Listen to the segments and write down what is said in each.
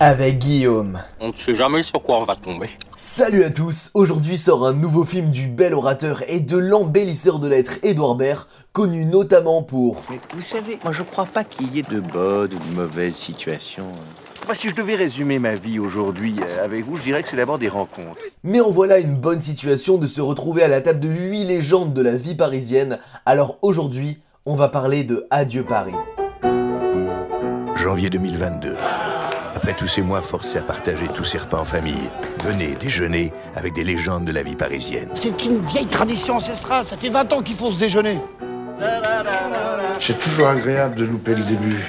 avec Guillaume. On ne sait jamais sur quoi on va tomber. Salut à tous, aujourd'hui sort un nouveau film du bel orateur et de l'embellisseur de lettres Edouard Baird, connu notamment pour... Mais vous savez, moi je crois pas qu'il y ait de bonnes ou de mauvaises situations. Moi, si je devais résumer ma vie aujourd'hui euh, avec vous, je dirais que c'est d'abord des rencontres. Mais en voilà une bonne situation de se retrouver à la table de 8 légendes de la vie parisienne, alors aujourd'hui, on va parler de Adieu Paris. Janvier 2022. Après tous ces mois forcés à partager tous ces repas en famille, venez déjeuner avec des légendes de la vie parisienne. C'est une vieille tradition ancestrale, ça fait 20 ans qu'ils font ce déjeuner. C'est toujours agréable de louper le début.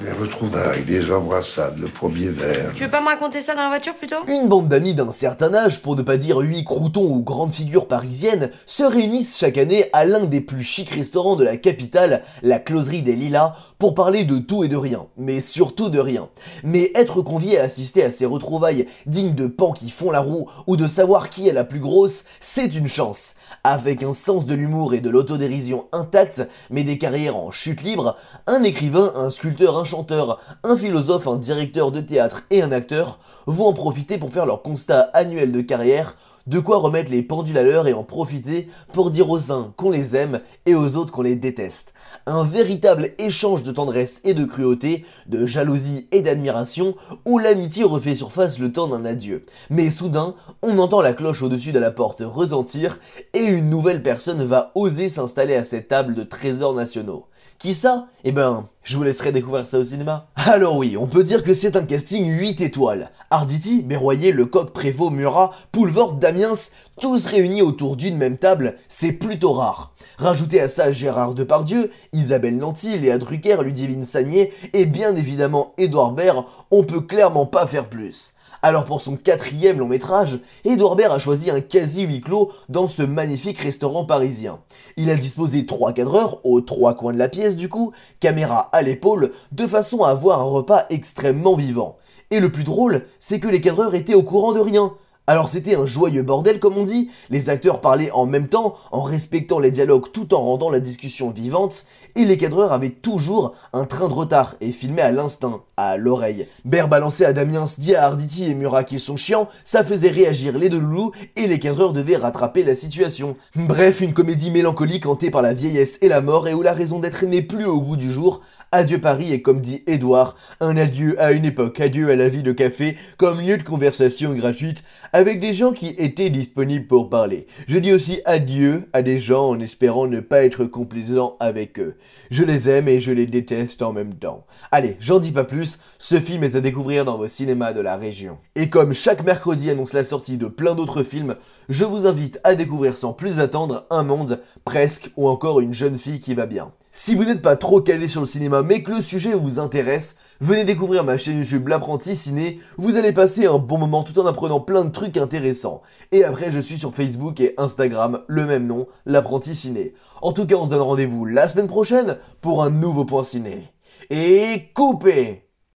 Les retrouvailles, les embrassades, le premier verre. Tu veux pas me raconter ça dans la voiture plutôt? Une bande d'amis d'un certain âge, pour ne pas dire 8 croutons ou grandes figures parisiennes, se réunissent chaque année à l'un des plus chics restaurants de la capitale, la Closerie des Lilas, pour parler de tout et de rien, mais surtout de rien. Mais être convié à assister à ces retrouvailles dignes de pans qui font la roue ou de savoir qui est la plus grosse, c'est une chance. Avec un sens de l'humour et de l'autodérision intact, mais des carrières en chute libre, un écrivain, un sculpteur, un chanteur, un philosophe, un directeur de théâtre et un acteur vont en profiter pour faire leur constat annuel de carrière, de quoi remettre les pendules à l'heure et en profiter pour dire aux uns qu'on les aime et aux autres qu'on les déteste. Un véritable échange de tendresse et de cruauté, de jalousie et d'admiration, où l'amitié refait surface le temps d'un adieu. Mais soudain, on entend la cloche au-dessus de la porte retentir et une nouvelle personne va oser s'installer à cette table de trésors nationaux. Qui ça? Eh ben, je vous laisserai découvrir ça au cinéma. Alors oui, on peut dire que c'est un casting 8 étoiles. Arditi, Berroyer, Lecoq, Prévost, Murat, Poulvord, Damiens, tous réunis autour d'une même table, c'est plutôt rare. Rajoutez à ça Gérard Depardieu, Isabelle Nanty, Léa Drucker, Ludivine Sagné et bien évidemment Édouard Baird, on peut clairement pas faire plus. Alors pour son quatrième long métrage, Edouard Baird a choisi un quasi huis clos dans ce magnifique restaurant parisien. Il a disposé trois cadreurs aux trois coins de la pièce du coup, caméra à l'épaule, de façon à avoir un repas extrêmement vivant. Et le plus drôle, c'est que les cadreurs étaient au courant de rien. Alors c'était un joyeux bordel comme on dit, les acteurs parlaient en même temps, en respectant les dialogues tout en rendant la discussion vivante, et les cadreurs avaient toujours un train de retard et filmaient à l'instinct, à l'oreille. Baird balançait à Damiens, dit à Arditi et Murat qu'ils sont chiants, ça faisait réagir les deux loulous, et les cadreurs devaient rattraper la situation. Bref, une comédie mélancolique hantée par la vieillesse et la mort et où la raison d'être n'est plus au goût du jour, Adieu Paris est comme dit Édouard, un adieu à une époque, adieu à la vie de café comme lieu de conversation gratuite avec des gens qui étaient disponibles pour parler. Je dis aussi adieu à des gens en espérant ne pas être complaisant avec eux. Je les aime et je les déteste en même temps. Allez, j'en dis pas plus, ce film est à découvrir dans vos cinémas de la région. Et comme chaque mercredi annonce la sortie de plein d'autres films, je vous invite à découvrir sans plus attendre un monde, presque, ou encore une jeune fille qui va bien. Si vous n'êtes pas trop calé sur le cinéma mais que le sujet vous intéresse, venez découvrir ma chaîne YouTube L'apprenti ciné, vous allez passer un bon moment tout en apprenant plein de trucs intéressants. Et après je suis sur Facebook et Instagram, le même nom, L'apprenti ciné. En tout cas on se donne rendez-vous la semaine prochaine pour un nouveau point ciné. Et coupez